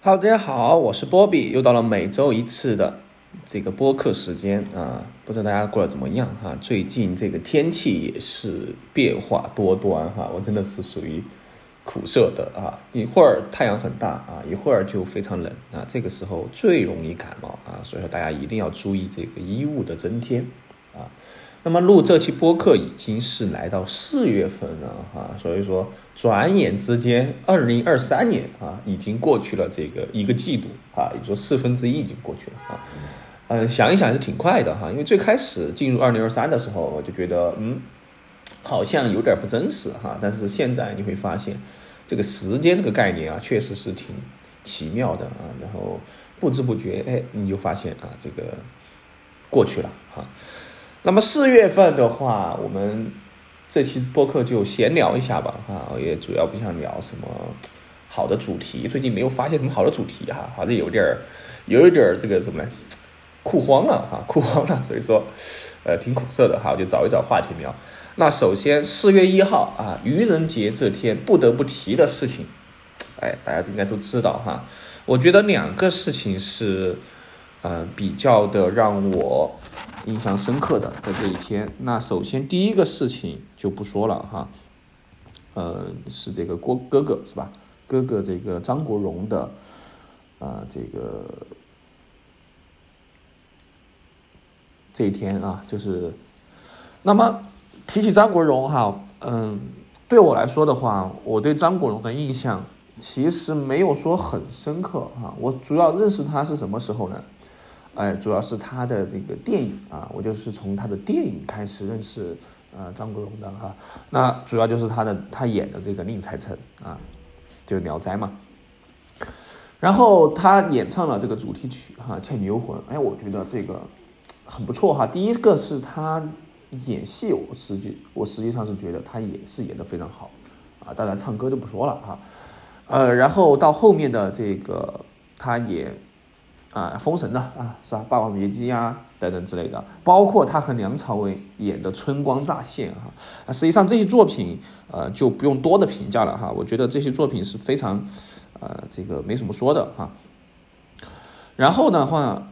Hello，大家好，我是波比，又到了每周一次的这个播客时间啊，不知道大家过得怎么样哈？最近这个天气也是变化多端哈，我真的是属于苦涩的啊，一会儿太阳很大啊，一会儿就非常冷啊，这个时候最容易感冒啊，所以说大家一定要注意这个衣物的增添。那么录这期播客已经是来到四月份了哈，所以说转眼之间，二零二三年啊已经过去了这个一个季度啊，也就说四分之一已经过去了啊。嗯，想一想是挺快的哈，因为最开始进入二零二三的时候，我就觉得嗯，好像有点不真实哈。但是现在你会发现，这个时间这个概念啊，确实是挺奇妙的啊。然后不知不觉，哎，你就发现啊，这个过去了哈。那么四月份的话，我们这期播客就闲聊一下吧，哈，也主要不想聊什么好的主题，最近没有发现什么好的主题哈，好像有点儿，有一点儿这个什么酷慌了哈，酷慌了，所以说，呃，挺苦涩的哈，我就找一找话题聊。那首先四月一号啊，愚人节这天不得不提的事情，哎，大家应该都知道哈，我觉得两个事情是。呃，比较的让我印象深刻的在这一天。那首先第一个事情就不说了哈，呃，是这个郭哥哥是吧？哥哥这个张国荣的啊，这个这一天啊，就是那么提起张国荣哈，嗯，对我来说的话，我对张国荣的印象其实没有说很深刻哈。我主要认识他是什么时候呢？哎，主要是他的这个电影啊，我就是从他的电影开始认识呃张国荣的哈。那主要就是他的他演的这个宁采臣啊，就《聊斋》嘛。然后他演唱了这个主题曲哈《倩女幽魂》，哎，我觉得这个很不错哈。第一个是他演戏，我实际我实际上是觉得他也是演的非常好啊。当然唱歌就不说了哈。呃，然后到后面的这个他也。啊，封神的啊，是吧？《霸王别姬》啊，等等之类的，包括他和梁朝伟演的《春光乍现》哈，啊，实际上这些作品，呃，就不用多的评价了哈。我觉得这些作品是非常，呃，这个没什么说的哈。然后的话，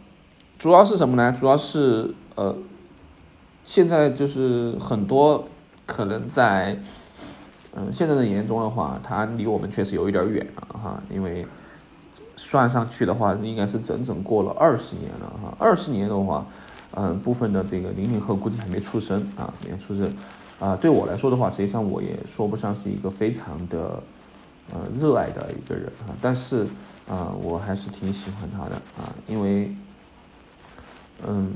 主要是什么呢？主要是呃，现在就是很多可能在，嗯，现在的眼中的话，他离我们确实有一点远了哈，因为。算上去的话，应该是整整过了二十年了哈。二十年的话，嗯，部分的这个零零后估计还没出生啊，没出生。啊，对我来说的话，实际上我也说不上是一个非常的呃热爱的一个人啊，但是啊，我还是挺喜欢他的啊，因为嗯，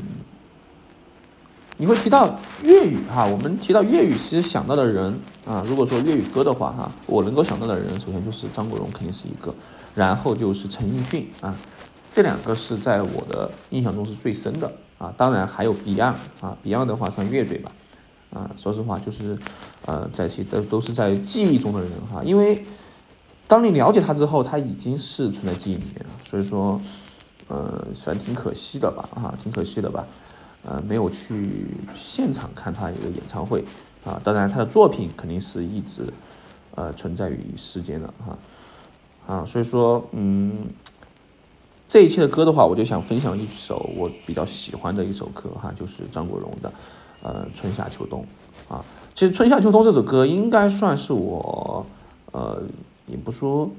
你会提到粤语哈，我们提到粤语，其实想到的人啊，如果说粤语歌的话哈，我能够想到的人，首先就是张国荣，肯定是一个。然后就是陈奕迅啊，这两个是在我的印象中是最深的啊。当然还有 Beyond 啊，Beyond 的话算乐队吧。啊，说实话就是，呃，在其都都是在记忆中的人哈。因为当你了解他之后，他已经是存在记忆里面了。所以说，呃，算挺可惜的吧，哈，挺可惜的吧。呃，没有去现场看他一个演唱会啊。当然，他的作品肯定是一直呃存在于世间的哈。啊，所以说，嗯，这一期的歌的话，我就想分享一首我比较喜欢的一首歌哈，就是张国荣的，呃，春夏秋冬，啊，其实春夏秋冬这首歌应该算是我，呃，也不说，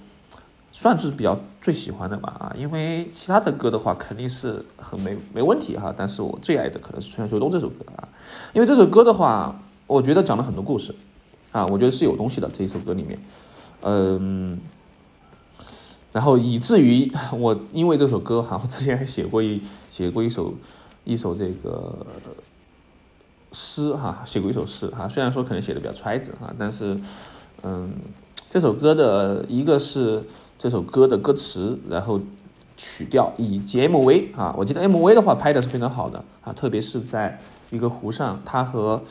算是比较最喜欢的吧，啊，因为其他的歌的话肯定是很没没问题哈，但是我最爱的可能是春夏秋冬这首歌啊，因为这首歌的话，我觉得讲了很多故事，啊，我觉得是有东西的这一首歌里面，嗯。然后以至于我因为这首歌哈，我之前还写过一写过一首一首这个诗哈，写过一首诗哈。虽然说可能写的比较揣子哈，但是嗯，这首歌的一个是这首歌的歌词，然后曲调以及 MV 啊，我记得 MV 的话拍的是非常好的啊，特别是在一个湖上，他和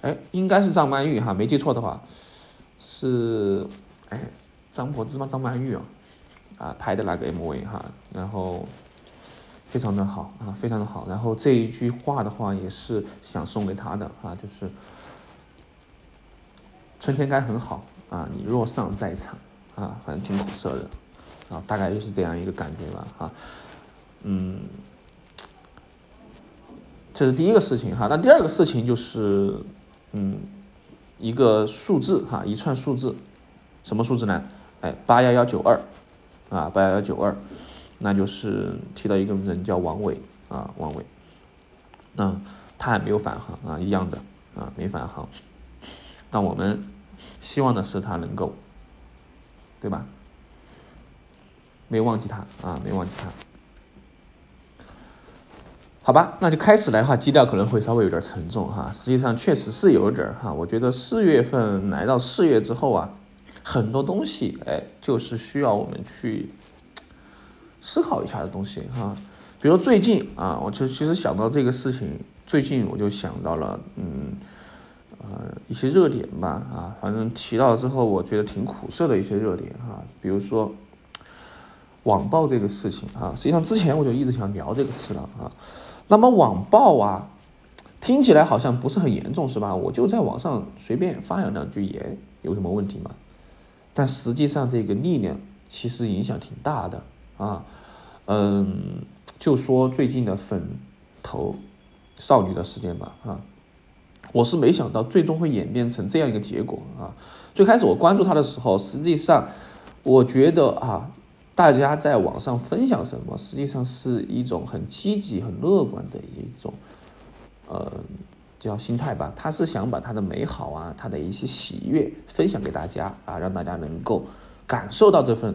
哎应该是张曼玉哈，没记错的话是哎张柏芝吗？张曼玉啊。啊，拍的那个 MV 哈，然后非常的好啊，非常的好。然后这一句话的话，也是想送给他的啊，就是春天该很好啊，你若尚在场啊，反正挺苦涩的。啊，大概就是这样一个感觉吧，哈，嗯，这是第一个事情哈。那第二个事情就是，嗯，一个数字哈，一串数字，什么数字呢？哎，八幺幺九二，啊，八幺幺九二，那就是提到一个人叫王伟啊，王伟，嗯，他还没有返航啊，一样的啊，没返航。那我们希望的是他能够，对吧？没忘记他啊，没忘记他。好吧，那就开始来的话，基调可能会稍微有点沉重哈。实际上确实是有点哈。我觉得四月份来到四月之后啊，很多东西哎，就是需要我们去思考一下的东西哈。比如最近啊，我就其实想到这个事情，最近我就想到了嗯。呃，一些热点吧，啊，反正提到之后，我觉得挺苦涩的一些热点哈，比如说网暴这个事情啊，实际上之前我就一直想聊这个事了啊。那么网暴啊，听起来好像不是很严重是吧？我就在网上随便发扬两句言，有什么问题吗？但实际上这个力量其实影响挺大的啊。嗯，就说最近的粉头少女的事件吧，啊。我是没想到最终会演变成这样一个结果啊！最开始我关注他的时候，实际上我觉得啊，大家在网上分享什么，实际上是一种很积极、很乐观的一种呃叫心态吧。他是想把他的美好啊，他的一些喜悦分享给大家啊，让大家能够感受到这份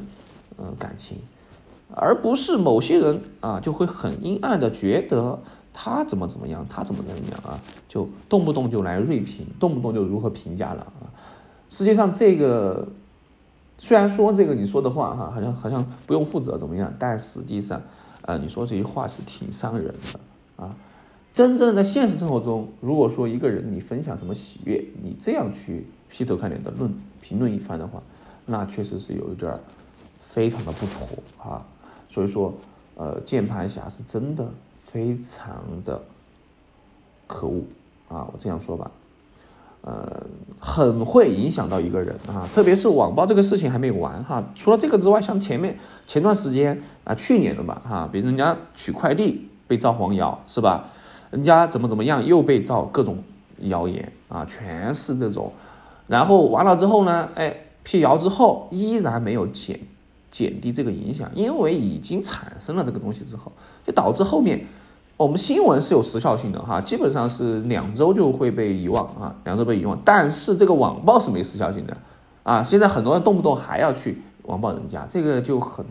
嗯感情，而不是某些人啊就会很阴暗的觉得。他怎么怎么样？他怎么怎么样啊？就动不动就来锐评，动不动就如何评价了啊？实际上，这个虽然说这个你说的话哈，好像好像不用负责怎么样，但实际上，呃，你说这些话是挺伤人的啊。真正的现实生活中，如果说一个人你分享什么喜悦，你这样去劈头盖脸的论评论一番的话，那确实是有一点非常的不妥啊。所以说，呃，键盘侠是真的。非常的可恶啊！我这样说吧，呃，很会影响到一个人啊，特别是网暴这个事情还没有完哈。除了这个之外，像前面前段时间啊，去年的吧哈，比如人家取快递被造黄谣是吧？人家怎么怎么样又被造各种谣言啊，全是这种。然后完了之后呢，哎，辟谣之后依然没有减减低这个影响，因为已经产生了这个东西之后，就导致后面。我们新闻是有时效性的哈，基本上是两周就会被遗忘啊，两周被遗忘。但是这个网暴是没时效性的啊，现在很多人动不动还要去网暴人家，这个就很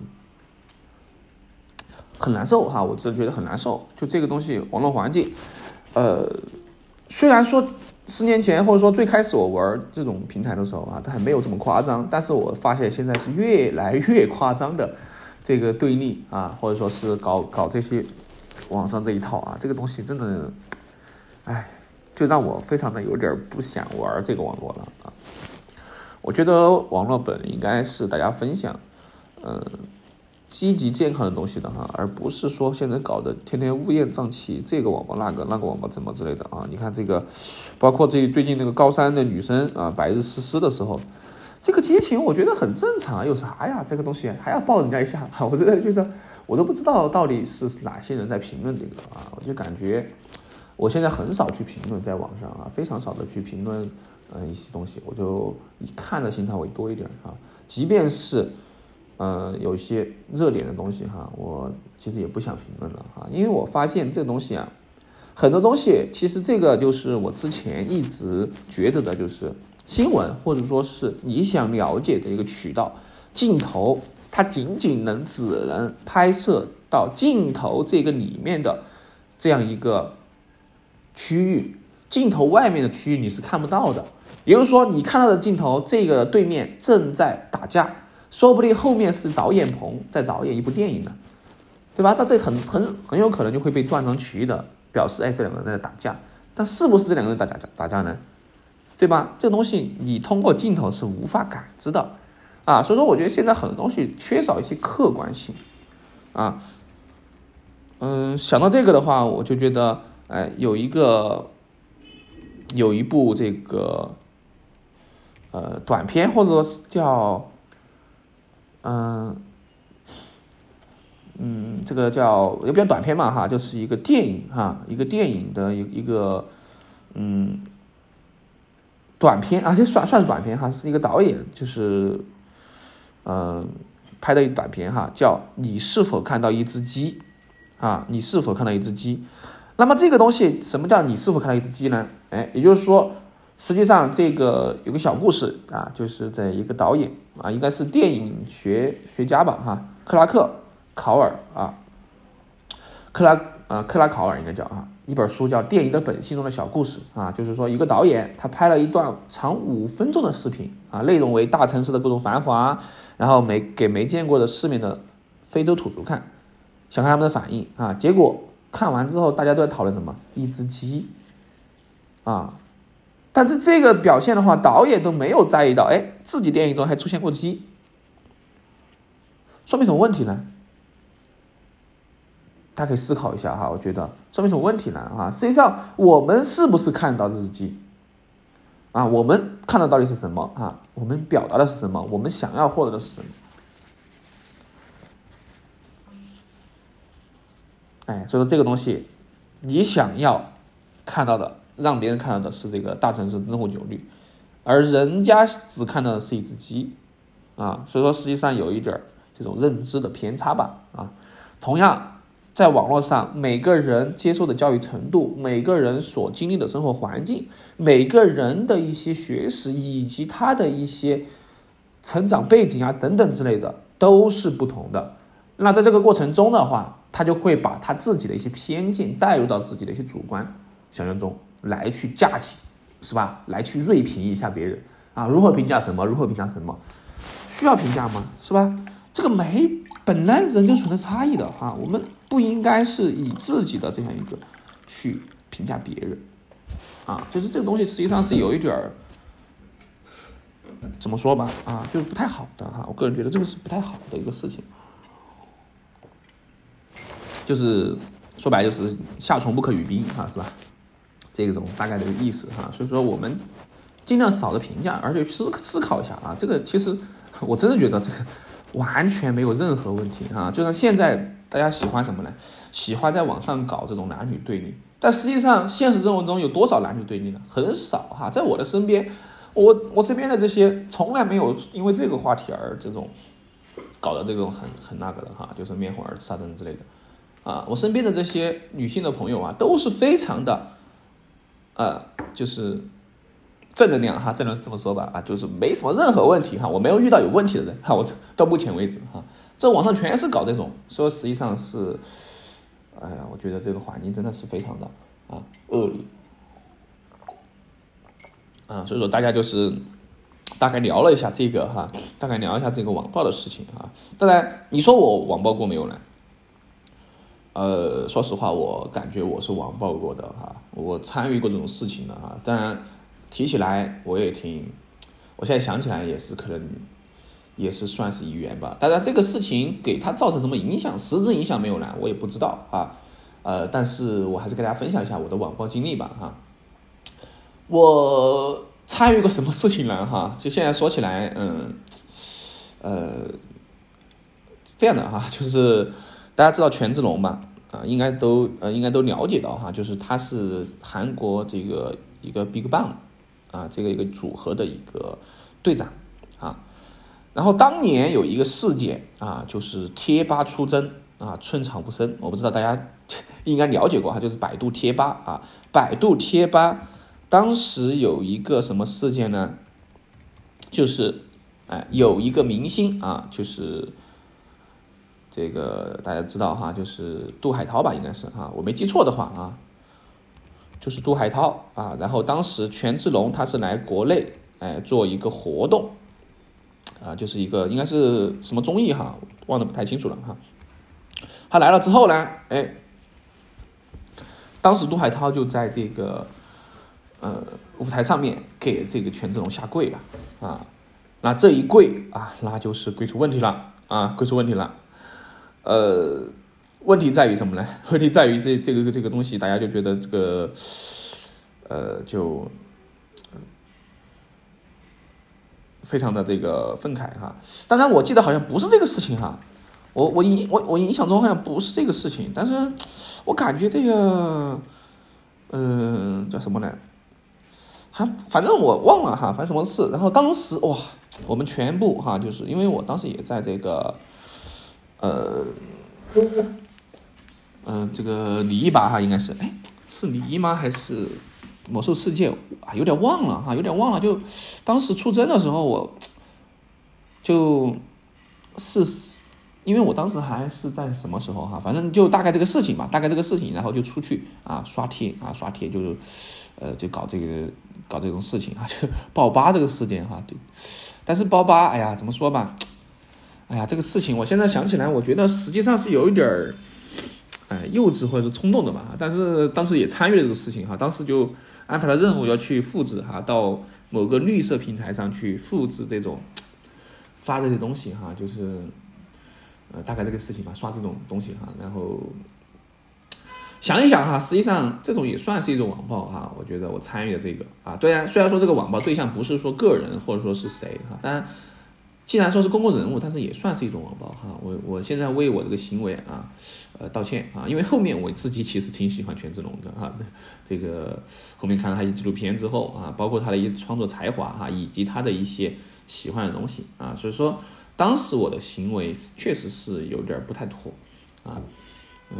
很难受哈，我真觉得很难受。就这个东西，网络环境，呃，虽然说十年前或者说最开始我玩这种平台的时候啊，它还没有这么夸张，但是我发现现在是越来越夸张的这个对立啊，或者说是搞搞这些。网上这一套啊，这个东西真的，哎，就让我非常的有点不想玩这个网络了啊。我觉得网络本应该是大家分享，嗯，积极健康的东西的哈，而不是说现在搞的天天乌烟瘴气，这个网络那个那个网络怎么之类的啊。你看这个，包括这最近那个高三的女生啊，白日思思的时候，这个激情我觉得很正常，有啥呀？这个东西还要抱人家一下，我真的觉得。我都不知道到底是哪些人在评论这个啊，我就感觉我现在很少去评论在网上啊，非常少的去评论嗯一些东西，我就以看的心态为多一点啊。即便是嗯有些热点的东西哈，我其实也不想评论了哈，因为我发现这东西啊，很多东西其实这个就是我之前一直觉得的，就是新闻或者说是你想了解的一个渠道镜头。它仅仅能只能拍摄到镜头这个里面的这样一个区域，镜头外面的区域你是看不到的。也就是说，你看到的镜头，这个对面正在打架，说不定后面是导演棚在导演一部电影呢，对吧？那这很很很有可能就会被断章取义的表示，哎，这两个人在打架。但是不是这两个人打架打架呢？对吧？这东西你通过镜头是无法感知的。啊，所以说我觉得现在很多东西缺少一些客观性，啊，嗯，想到这个的话，我就觉得，哎，有一个，有一部这个，呃，短片或者说叫，嗯，嗯，这个叫也比较短片嘛哈，就是一个电影哈，一个电影的一一个嗯短片，而且算算是短片哈，是一个导演就是嗯拍的一短片哈，叫你是否看到一只鸡啊？你是否看到一只鸡？那么这个东西什么叫你是否看到一只鸡呢？哎，也就是说，实际上这个有个小故事啊，就是在一个导演啊，应该是电影学学家吧哈，克拉克考尔啊，克拉啊克拉考尔应该叫啊，一本书叫《电影的本性》中的小故事啊，就是说一个导演他拍了一段长五分钟的视频啊，内容为大城市的各种繁华，然后没给没见过的世面的非洲土著看，想看他们的反应啊，结果。看完之后，大家都在讨论什么？一只鸡，啊！但是这个表现的话，导演都没有在意到，哎，自己电影中还出现过鸡，说明什么问题呢？大家可以思考一下哈，我觉得说明什么问题呢？啊，实际上我们是不是看到这只鸡？啊，我们看到到底是什么？啊，我们表达的是什么？我们想要获得的是什么？哎，所以说这个东西，你想要看到的，让别人看到的是这个大城市灯红酒绿，而人家只看到的是一只鸡，啊，所以说实际上有一点这种认知的偏差吧，啊，同样在网络上，每个人接受的教育程度，每个人所经历的生活环境，每个人的一些学识以及他的一些成长背景啊等等之类的都是不同的。那在这个过程中的话，他就会把他自己的一些偏见带入到自己的一些主观想象中来去架起，是吧？来去锐评一下别人啊，如何评价什么？如何评价什么？需要评价吗？是吧？这个没本来人就存在差异的啊，我们不应该是以自己的这样一个去评价别人啊，就是这个东西实际上是有一点儿怎么说吧啊，就是不太好的哈，我个人觉得这个是不太好的一个事情。就是说白就是夏虫不可语冰哈，是吧？这种大概的意思哈。所以说我们尽量少的评价，而且思思考一下啊。这个其实我真的觉得这个完全没有任何问题啊。就像现在大家喜欢什么呢？喜欢在网上搞这种男女对立，但实际上现实生活中有多少男女对立呢？很少哈。在我的身边，我我身边的这些从来没有因为这个话题而这种搞的这种很很那个的哈，就是面红耳赤啊等之类的。啊，我身边的这些女性的朋友啊，都是非常的，呃，就是正能量哈，正能这么说吧，啊，就是没什么任何问题哈，我没有遇到有问题的人哈，我到目前为止哈，这网上全是搞这种，说实际上是，哎呀，我觉得这个环境真的是非常的啊恶劣，啊，所以说大家就是大概聊了一下这个哈，大概聊一下这个网暴的事情啊，当然你说我网暴过没有呢？呃，说实话，我感觉我是网暴过的哈，我参与过这种事情的哈。当然，提起来我也挺，我现在想起来也是可能，也是算是一员吧。当然，这个事情给他造成什么影响，实质影响没有呢？我也不知道啊。呃，但是我还是跟大家分享一下我的网暴经历吧哈。我参与过什么事情呢？哈，就现在说起来，嗯，呃，这样的哈，就是。大家知道权志龙吧？啊，应该都呃，应该都了解到哈，就是他是韩国这个一个 Big Bang 啊，这个一个组合的一个队长。然后当年有一个事件啊，就是贴吧出征啊，寸草不生。我不知道大家应该了解过哈，就是百度贴吧啊，百度贴吧当时有一个什么事件呢？就是哎，有一个明星啊，就是。这个大家知道哈，就是杜海涛吧，应该是啊，我没记错的话啊，就是杜海涛啊。然后当时权志龙他是来国内哎做一个活动啊，就是一个应该是什么综艺哈，忘得不太清楚了哈。他来了之后呢，哎，当时杜海涛就在这个呃舞台上面给这个权志龙下跪了啊。那这一跪啊，那就是跪出问题了啊，跪出问题了。呃，问题在于什么呢？问题在于这这个这个东西，大家就觉得这个，呃，就非常的这个愤慨哈。当然，我记得好像不是这个事情哈，我我印我我印象中好像不是这个事情，但是我感觉这个，嗯，叫什么呢？还反正我忘了哈，反正什么事。然后当时哇，我们全部哈，就是因为我当时也在这个，呃，嗯，这个李一吧哈，应该是，哎，是李一吗？还是魔兽世界啊？有点忘了哈，有点忘了。就当时出征的时候，我就是因为我当时还是在什么时候哈，反正就大概这个事情吧，大概这个事情，然后就出去啊刷贴啊刷贴，就是呃就搞这个。搞这种事情啊，就爆吧这个事件哈，对。但是爆八，哎呀，怎么说吧，哎呀，这个事情我现在想起来，我觉得实际上是有一点儿，哎，幼稚或者是冲动的嘛。但是当时也参与了这个事情哈，当时就安排的任务要去复制哈，到某个绿色平台上去复制这种 发这些东西哈，就是呃大概这个事情吧，刷这种东西哈，然后。想一想哈，实际上这种也算是一种网暴哈。我觉得我参与的这个啊，对啊，虽然说这个网暴对象不是说个人或者说是谁哈，但既然说是公共人物，但是也算是一种网暴哈。我我现在为我这个行为啊，呃道歉啊，因为后面我自己其实挺喜欢权志龙的哈。这个后面看了他一纪录片之后啊，包括他的一创作才华哈，以及他的一些喜欢的东西啊，所以说当时我的行为确实是有点不太妥啊。呃，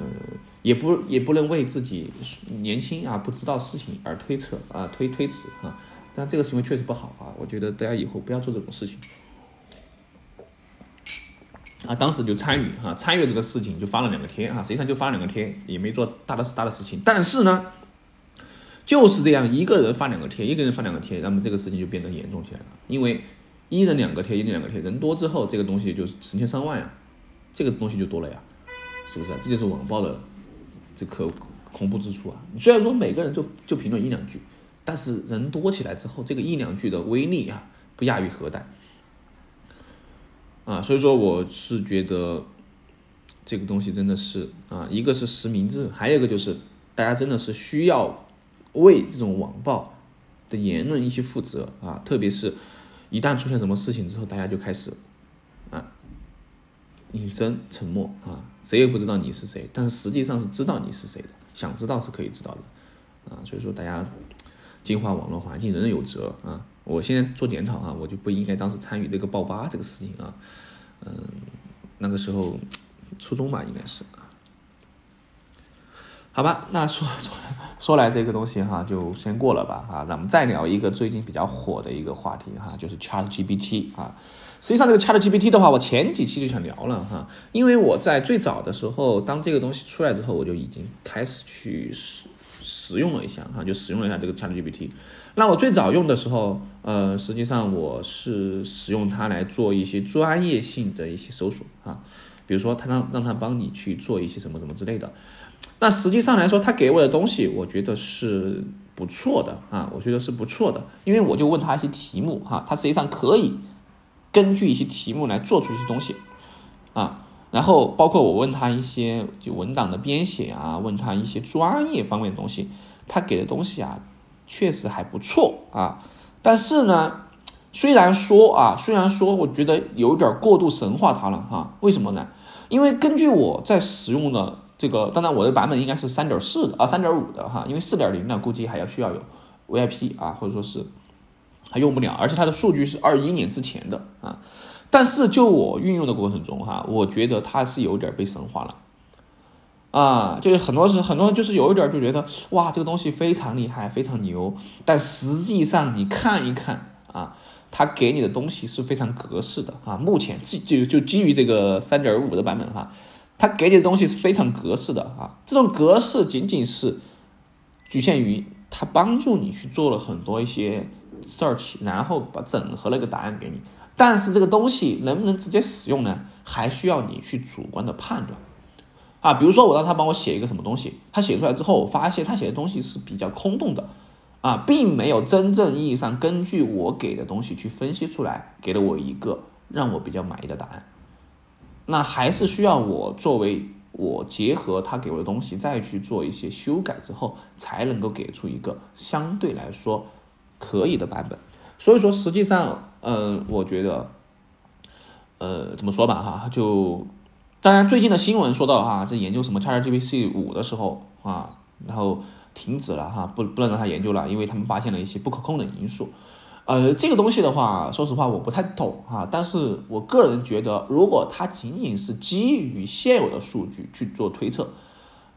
也不也不能为自己年轻啊不知道事情而推测啊推推辞啊，但这个行为确实不好啊，我觉得大家以后不要做这种事情。啊，当时就参与哈，参与这个事情就发了两个贴哈，实际上就发了两个贴，也没做大的大的事情，但是呢，就是这样一个人发两个贴，一个人发两个贴，那么这个事情就变得严重起来了，因为一人两个贴，一人两个贴，人多之后这个东西就是成千上万呀，这个东西就多了呀。是不是？这就是网暴的这可恐怖之处啊！虽然说每个人就就评论一两句，但是人多起来之后，这个一两句的威力啊，不亚于核弹啊！所以说，我是觉得这个东西真的是啊，一个是实名制，还有一个就是大家真的是需要为这种网暴的言论一些负责啊！特别是一旦出现什么事情之后，大家就开始啊。隐身沉默啊，谁也不知道你是谁，但是实际上是知道你是谁的，想知道是可以知道的，啊，所以说大家净化网络环境，人人有责啊。我现在做检讨啊，我就不应该当时参与这个爆吧这个事情啊，嗯，那个时候初中吧，应该是。好吧，那说说 说来这个东西哈，就先过了吧啊，咱们再聊一个最近比较火的一个话题哈，就是 ChatGPT 啊。实际上，这个 ChatGPT 的话，我前几期就想聊了哈，因为我在最早的时候，当这个东西出来之后，我就已经开始去使使用了一下哈，就使用了一下这个 ChatGPT。那我最早用的时候，呃，实际上我是使用它来做一些专业性的一些搜索啊，比如说它让让它帮你去做一些什么什么之类的。那实际上来说，它给我的东西，我觉得是不错的啊，我觉得是不错的，因为我就问他一些题目哈，它实际上可以。根据一些题目来做出一些东西，啊，然后包括我问他一些就文档的编写啊，问他一些专业方面的东西，他给的东西啊，确实还不错啊。但是呢，虽然说啊，虽然说我觉得有点过度神化它了哈。为什么呢？因为根据我在使用的这个，当然我的版本应该是三点四的啊，三点五的哈，因为四点零呢估计还要需要有 VIP 啊，或者说是。还用不了，而且它的数据是二一年之前的啊。但是就我运用的过程中哈，我觉得它是有点被神化了啊。就是很多是很多人就是有一点就觉得哇，这个东西非常厉害，非常牛。但实际上你看一看啊，它给你的东西是非常格式的啊。目前基就就基于这个三点五的版本哈，它给你的东西是非常格式的啊。这种格式仅仅是局限于它帮助你去做了很多一些。search，然后把整合了一个答案给你，但是这个东西能不能直接使用呢？还需要你去主观的判断啊。比如说我让他帮我写一个什么东西，他写出来之后，我发现他写的东西是比较空洞的啊，并没有真正意义上根据我给的东西去分析出来，给了我一个让我比较满意的答案。那还是需要我作为我结合他给我的东西，再去做一些修改之后，才能够给出一个相对来说。可以的版本，所以说实际上，嗯，我觉得，呃，怎么说吧，哈，就当然，最近的新闻说到哈，在研究什么 ChatGPT 五的时候啊，然后停止了哈，不不能让他研究了，因为他们发现了一些不可控的因素。呃，这个东西的话，说实话我不太懂哈，但是我个人觉得，如果它仅仅是基于现有的数据去做推测，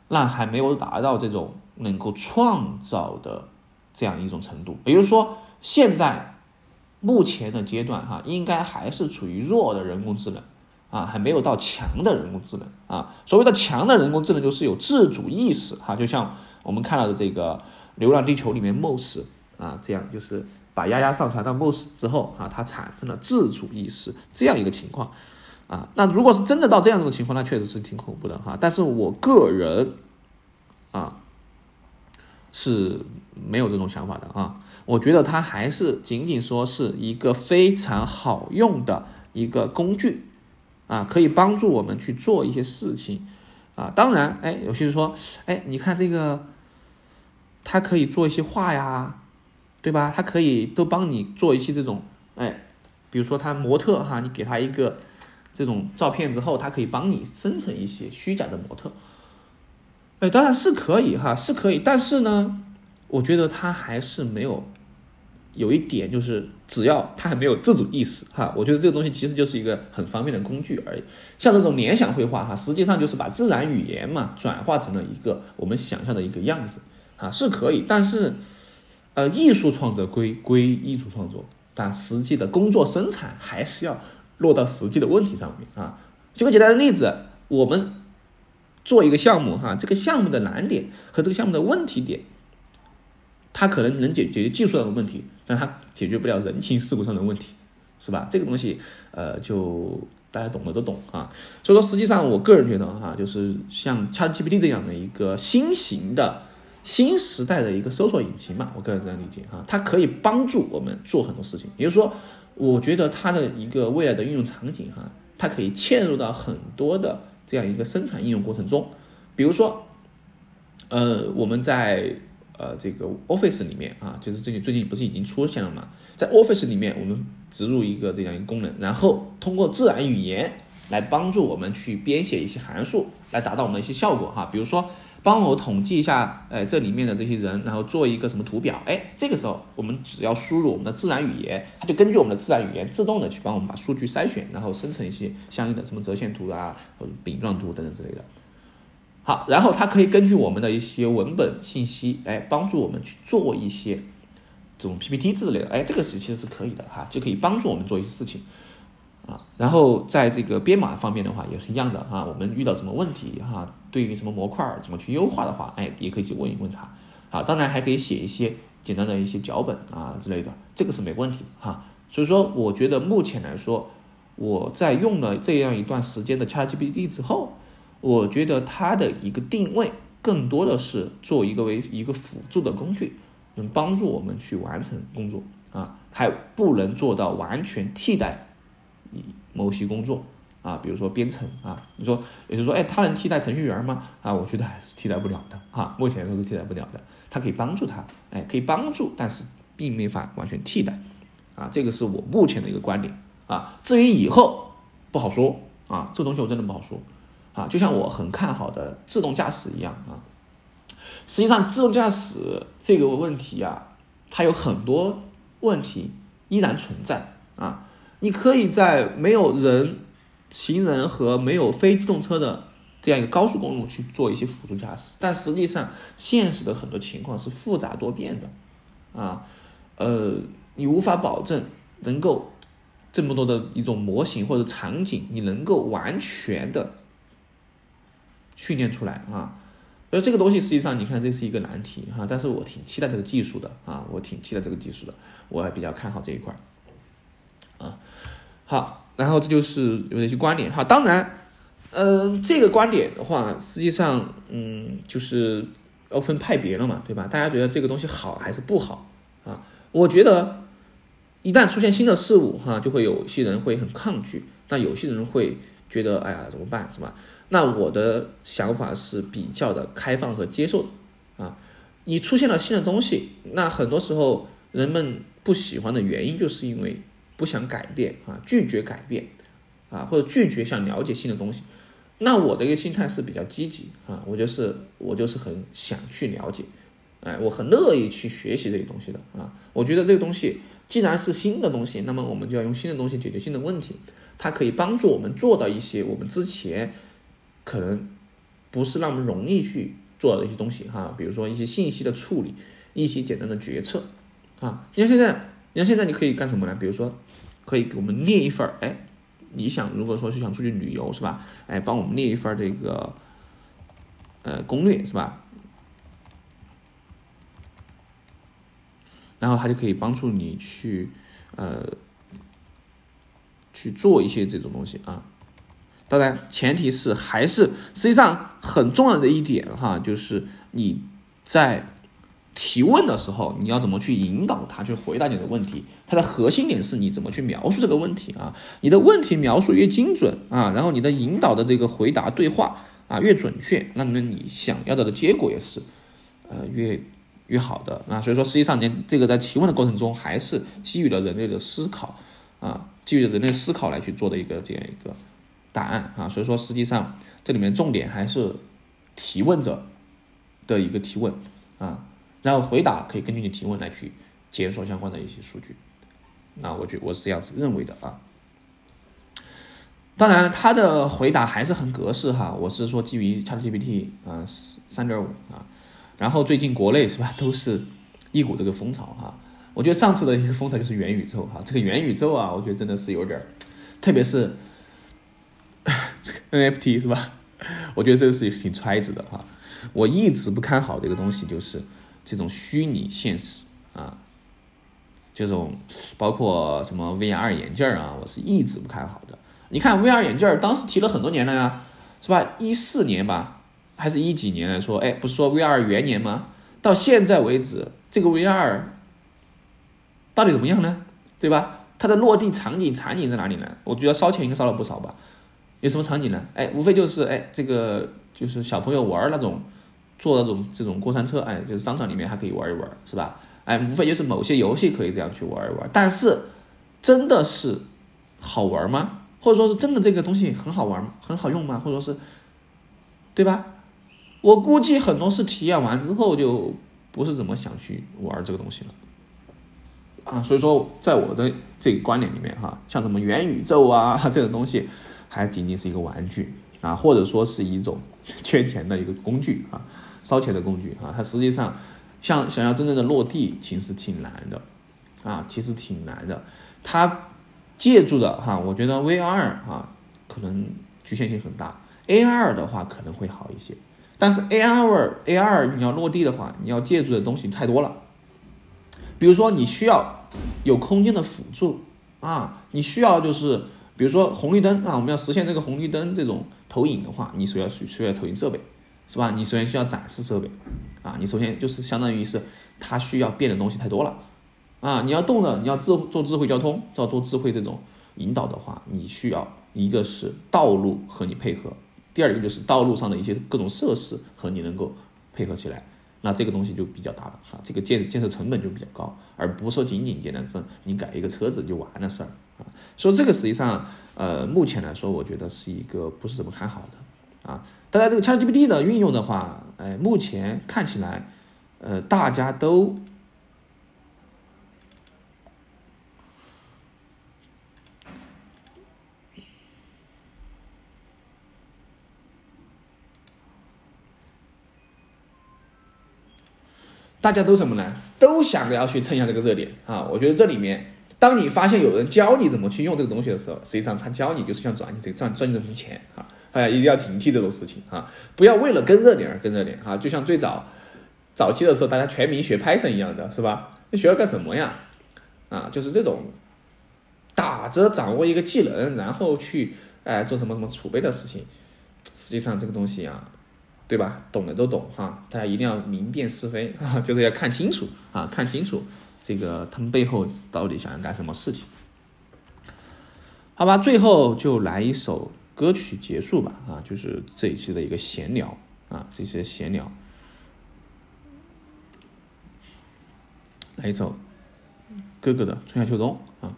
那还没有达到这种能够创造的这样一种程度。也就是说，现在目前的阶段哈，应该还是处于弱的人工智能。啊，还没有到强的人工智能啊。所谓的强的人工智能，就是有自主意识哈。就像我们看到的这个《流浪地球》里面 Moss 啊，这样就是把丫丫上传到 Moss 之后啊，它产生了自主意识这样一个情况啊。那如果是真的到这样一种情况，那确实是挺恐怖的哈。但是我个人啊是没有这种想法的啊。我觉得它还是仅仅说是一个非常好用的一个工具。啊，可以帮助我们去做一些事情，啊，当然，哎，有些人说，哎，你看这个，它可以做一些画呀，对吧？它可以都帮你做一些这种，哎，比如说他模特哈，你给他一个这种照片之后，它可以帮你生成一些虚假的模特，哎，当然是可以哈，是可以，但是呢，我觉得它还是没有。有一点就是，只要他还没有自主意识，哈，我觉得这个东西其实就是一个很方便的工具而已。像这种联想绘画，哈，实际上就是把自然语言嘛转化成了一个我们想象的一个样子，啊，是可以。但是，呃，艺术创作归归艺术创作，但实际的工作生产还是要落到实际的问题上面啊。举个简单的例子，我们做一个项目，哈，这个项目的难点和这个项目的问题点。它可能能解决技术上的问题，但它解决不了人情世故上的问题，是吧？这个东西，呃，就大家懂的都懂啊。所以说，实际上我个人觉得哈，就是像 ChatGPT 这样的一个新型的新时代的一个搜索引擎嘛，我个人这样理解啊，它可以帮助我们做很多事情。也就是说，我觉得它的一个未来的应用场景哈，它可以嵌入到很多的这样一个生产应用过程中，比如说，呃，我们在呃，这个 Office 里面啊，就是最近最近不是已经出现了嘛？在 Office 里面，我们植入一个这样一个功能，然后通过自然语言来帮助我们去编写一些函数，来达到我们一些效果哈。比如说，帮我统计一下，呃，这里面的这些人，然后做一个什么图表，哎，这个时候我们只要输入我们的自然语言，它就根据我们的自然语言自动的去帮我们把数据筛选，然后生成一些相应的什么折线图啊，或者饼状图等等之类的。好，然后它可以根据我们的一些文本信息，哎，帮助我们去做一些这种 PPT 之类的，哎，这个是其实是可以的哈，就可以帮助我们做一些事情啊。然后在这个编码方面的话，也是一样的哈，我们遇到什么问题哈，对于什么模块怎么去优化的话，哎，也可以去问一问他。啊，当然还可以写一些简单的一些脚本啊之类的，这个是没问题的哈。所以说，我觉得目前来说，我在用了这样一段时间的 ChatGPT 之后。我觉得它的一个定位更多的是做一个为一个辅助的工具，能帮助我们去完成工作啊，还不能做到完全替代你某些工作啊，比如说编程啊，你说也就是说，哎，它能替代程序员吗？啊，我觉得还是替代不了的啊，目前都是替代不了的，它可以帮助他，哎，可以帮助，但是并没法完全替代啊，这个是我目前的一个观点啊，至于以后不好说啊，这东西我真的不好说。啊，就像我很看好的自动驾驶一样啊，实际上自动驾驶这个问题啊，它有很多问题依然存在啊。你可以在没有人、行人和没有非机动车的这样一个高速公路去做一些辅助驾驶，但实际上现实的很多情况是复杂多变的啊，呃，你无法保证能够这么多的一种模型或者场景，你能够完全的。训练出来啊，所以这个东西实际上你看这是一个难题哈，但是我挺期待这个技术的啊，我挺期待这个技术的，我还比较看好这一块啊。好，然后这就是有一些观点哈，当然，嗯，这个观点的话，实际上嗯，就是要分派别了嘛，对吧？大家觉得这个东西好还是不好啊？我觉得一旦出现新的事物哈，就会有些人会很抗拒，那有些人会觉得哎呀怎么办是吧？那我的想法是比较的开放和接受的啊，你出现了新的东西，那很多时候人们不喜欢的原因就是因为不想改变啊，拒绝改变啊，或者拒绝想了解新的东西。那我的一个心态是比较积极啊，我就是我就是很想去了解，哎，我很乐意去学习这个东西的啊。我觉得这个东西既然是新的东西，那么我们就要用新的东西解决新的问题，它可以帮助我们做到一些我们之前可能不是那么容易去做的一些东西哈，比如说一些信息的处理，一些简单的决策啊。你看现在，你看现在你可以干什么呢？比如说可以给我们列一份，哎。你想，如果说是想出去旅游，是吧？哎，帮我们列一份这个，呃，攻略，是吧？然后他就可以帮助你去，呃，去做一些这种东西啊。当然，前提是还是实际上很重要的一点哈，就是你在。提问的时候，你要怎么去引导他去回答你的问题？它的核心点是你怎么去描述这个问题啊？你的问题描述越精准啊，然后你的引导的这个回答对话啊越准确，那么你想要的的结果也是呃越越好的啊。所以说，实际上你这个在提问的过程中，还是基于了人类的思考啊，基于人类思考来去做的一个这样一个答案啊。所以说，实际上这里面重点还是提问者的一个提问啊。然后回答可以根据你提问来去检索相关的一些数据，那我觉我是这样子认为的啊。当然，他的回答还是很格式哈，我是说基于 ChatGPT 啊三点五啊。然后最近国内是吧，都是一股这个风潮哈。我觉得上次的一个风潮就是元宇宙哈，这个元宇宙啊，我觉得真的是有点，特别是 NFT 是吧？我觉得这个是挺揣子的哈。我一直不看好的一个东西就是。这种虚拟现实啊，这种包括什么 VR 眼镜啊，我是一直不看好的。你看 VR 眼镜当时提了很多年了呀，是吧？一四年吧，还是一几年来说，哎，不是说 VR 元年吗？到现在为止，这个 VR 到底怎么样呢？对吧？它的落地场景场景在哪里呢？我觉得烧钱应该烧了不少吧。有什么场景呢？哎，无非就是哎，这个就是小朋友玩那种。坐那种这种过山车，哎，就是商场里面还可以玩一玩，是吧？哎，无非就是某些游戏可以这样去玩一玩，但是真的是好玩吗？或者说是真的这个东西很好玩吗？很好用吗？或者说是，对吧？我估计很多是体验完之后就不是怎么想去玩这个东西了啊。所以说，在我的这个观点里面，哈，像什么元宇宙啊这种东西，还仅仅是一个玩具啊，或者说是一种 圈钱的一个工具啊。烧钱的工具啊，它实际上像想要真正的落地，其实挺难的啊，其实挺难的。它借助的哈，我觉得 VR 啊可能局限性很大，AR 的话可能会好一些。但是 AR AR 你要落地的话，你要借助的东西太多了。比如说你需要有空间的辅助啊，你需要就是比如说红绿灯啊，我们要实现这个红绿灯这种投影的话，你首要需需要投影设备。是吧？你首先需要展示设备，啊，你首先就是相当于是它需要变的东西太多了，啊，你要动的，你要智做智慧交通，要做智慧这种引导的话，你需要一个是道路和你配合，第二个就是道路上的一些各种设施和你能够配合起来，那这个东西就比较大了哈，这个建建设成本就比较高，而不是说仅仅简单是你改一个车子就完了事儿啊，所以这个实际上呃目前来说，我觉得是一个不是怎么看好的啊。大家这个 ChatGPT 的运用的话，哎，目前看起来，呃，大家都大家都什么呢？都想着要去蹭一下这个热点啊！我觉得这里面，当你发现有人教你怎么去用这个东西的时候，实际上他教你就是想赚你这赚赚你这份钱啊！哎，一定要警惕这种事情啊！不要为了跟热点而跟热点啊！就像最早早期的时候，大家全民学 Python 一样的是吧？你学要干什么呀？啊，就是这种打着掌握一个技能，然后去哎做什么什么储备的事情。实际上这个东西啊，对吧？懂的都懂哈，大家一定要明辨是非啊，就是要看清楚啊，看清楚这个他们背后到底想要干什么事情。好吧，最后就来一首。歌曲结束吧，啊，就是这一期的一个闲聊啊，这些闲聊，来一首哥哥的《春夏秋冬》啊。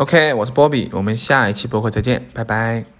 ok 我是波比我们下一期播客再见拜拜。